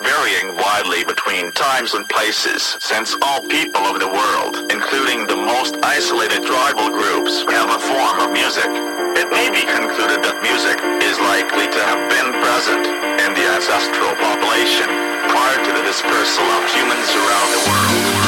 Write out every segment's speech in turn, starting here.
Varying widely between times and places, since all people of the world, including the most isolated tribal groups, have a form of music. It may be concluded that music is likely to have been present in the ancestral population prior to the dispersal of humans around the world.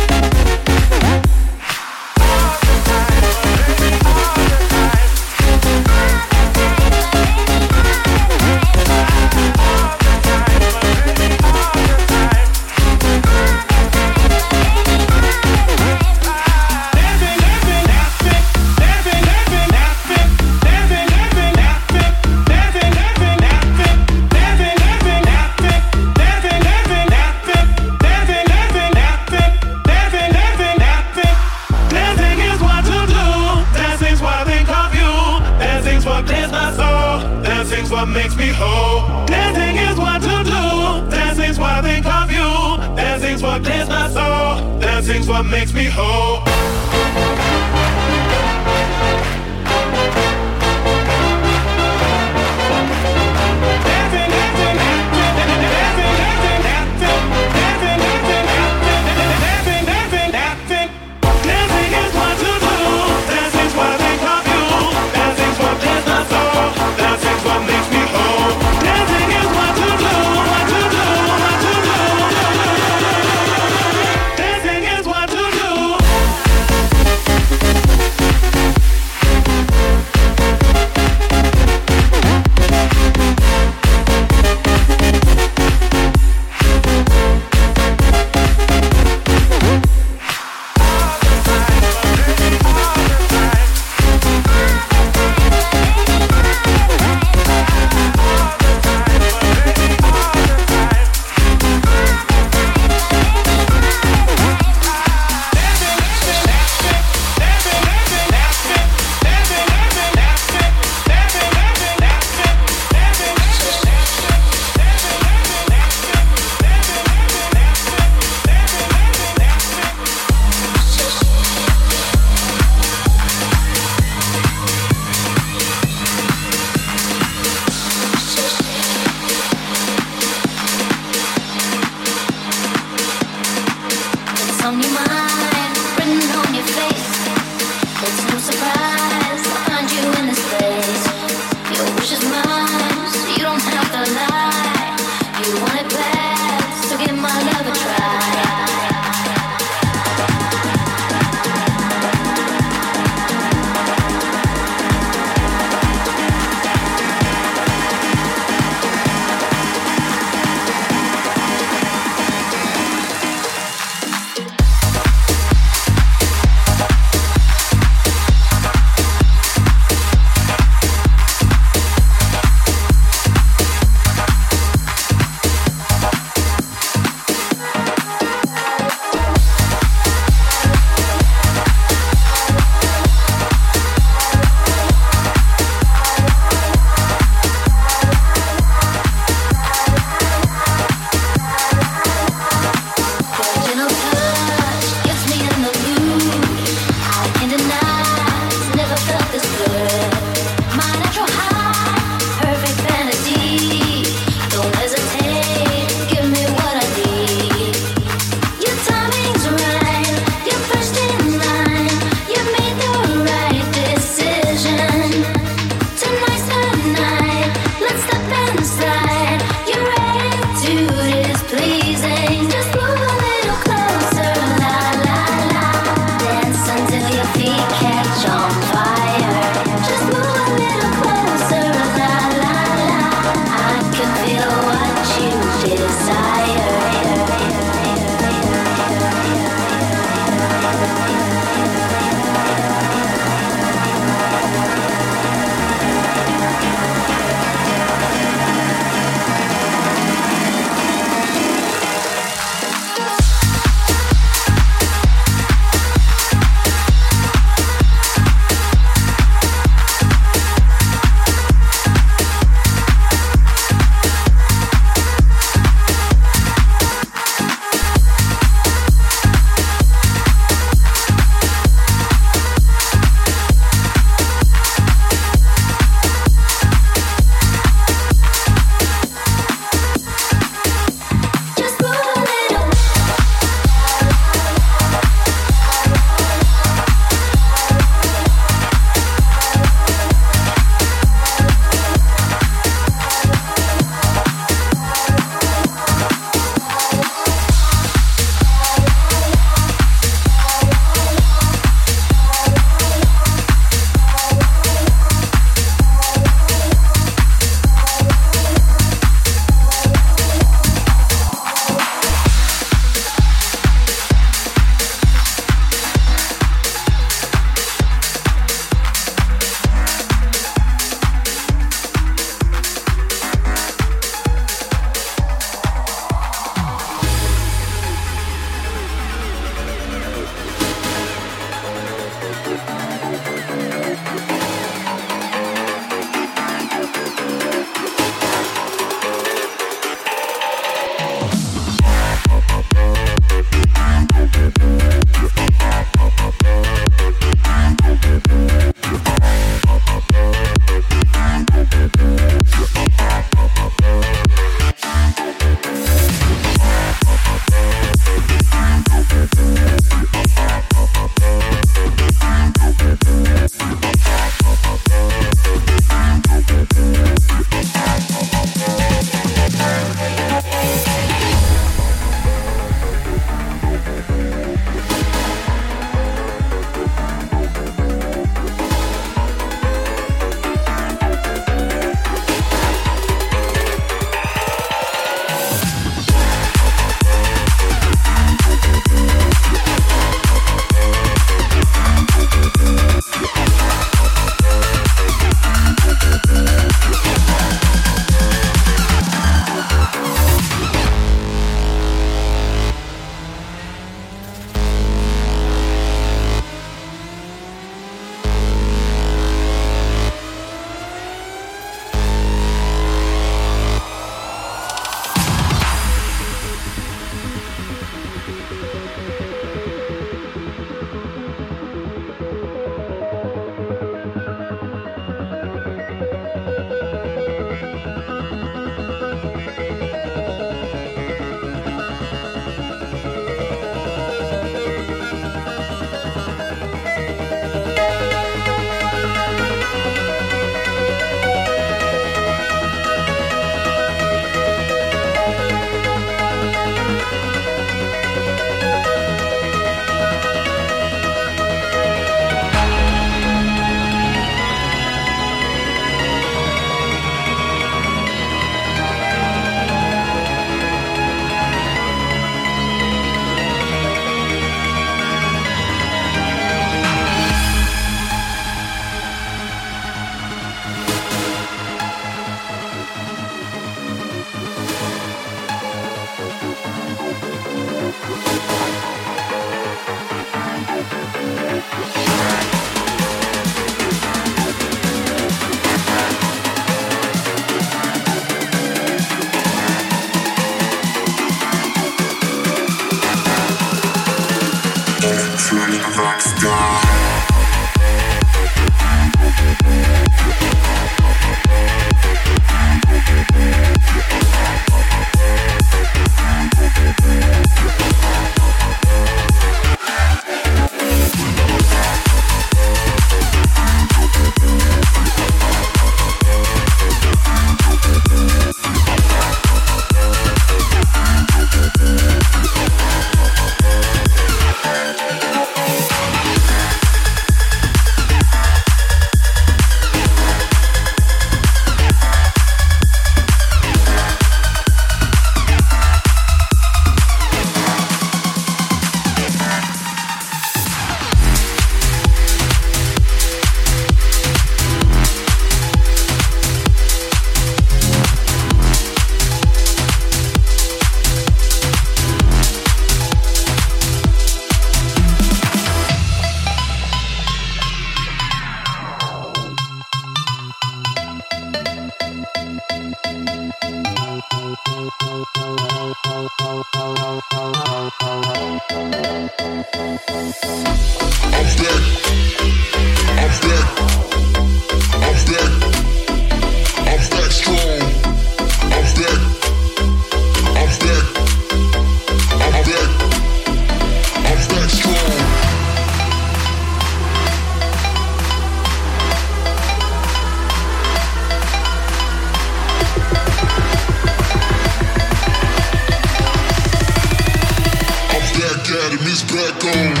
back on.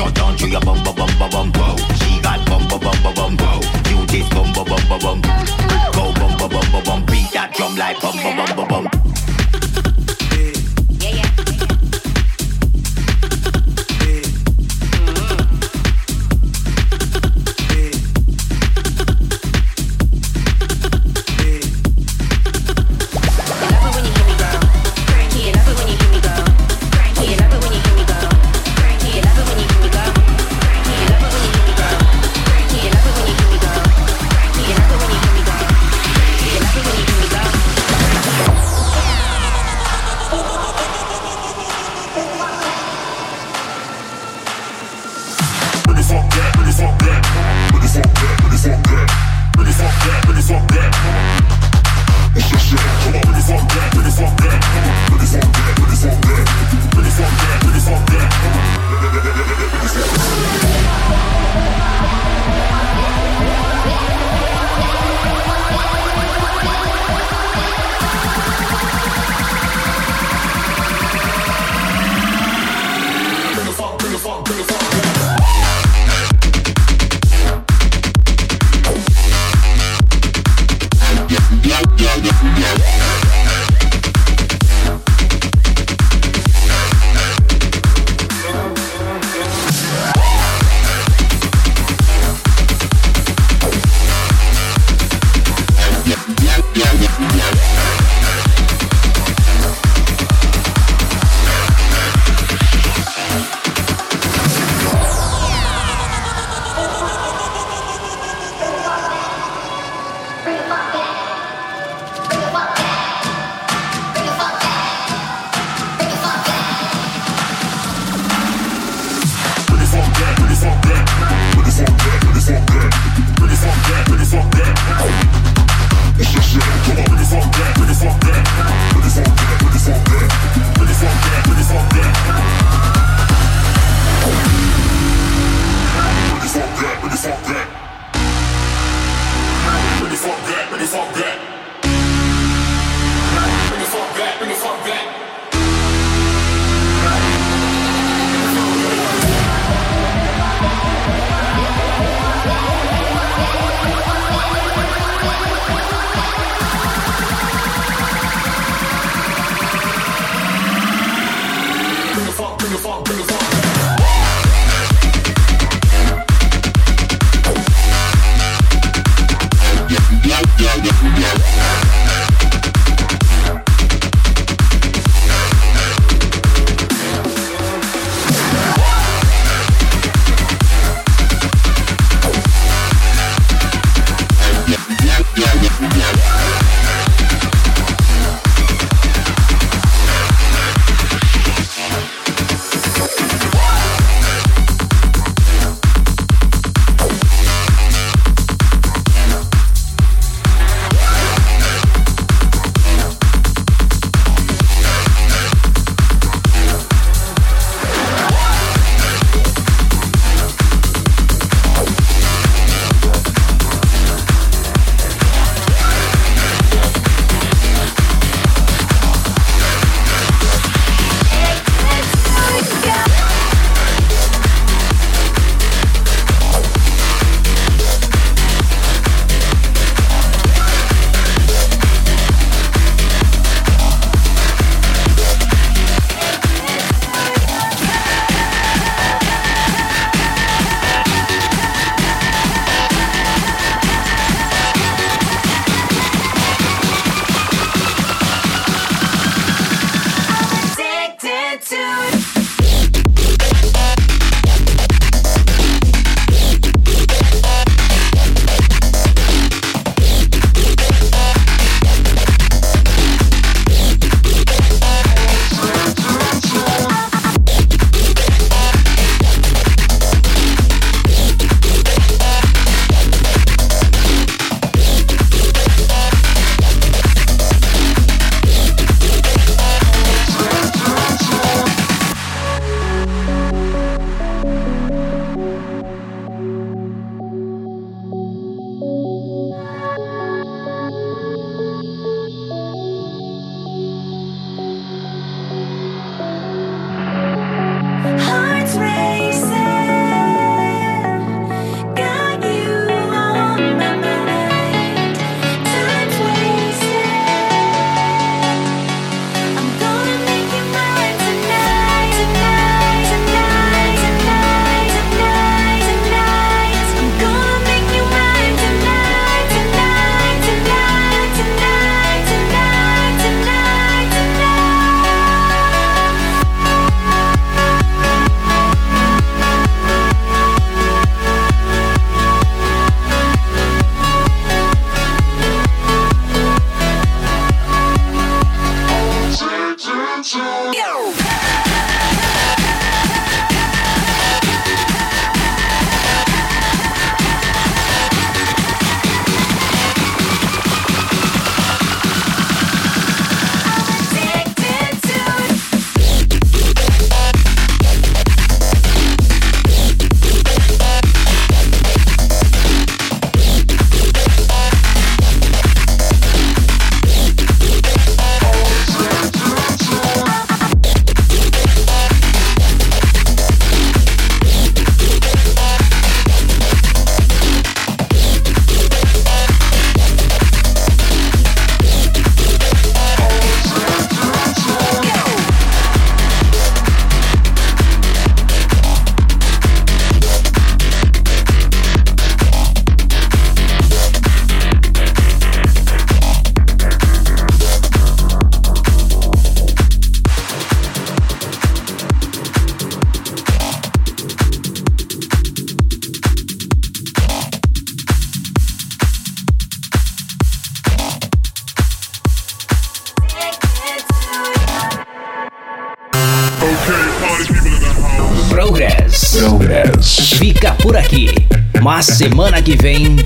Shut down to your bum bum bum bum bum wow. She got bum bum bum bum bum wow. You this bum bum bum bum bum. Go bum bum bum bum bum. Beat that drum like bum bum bum bum bum. Semana que vem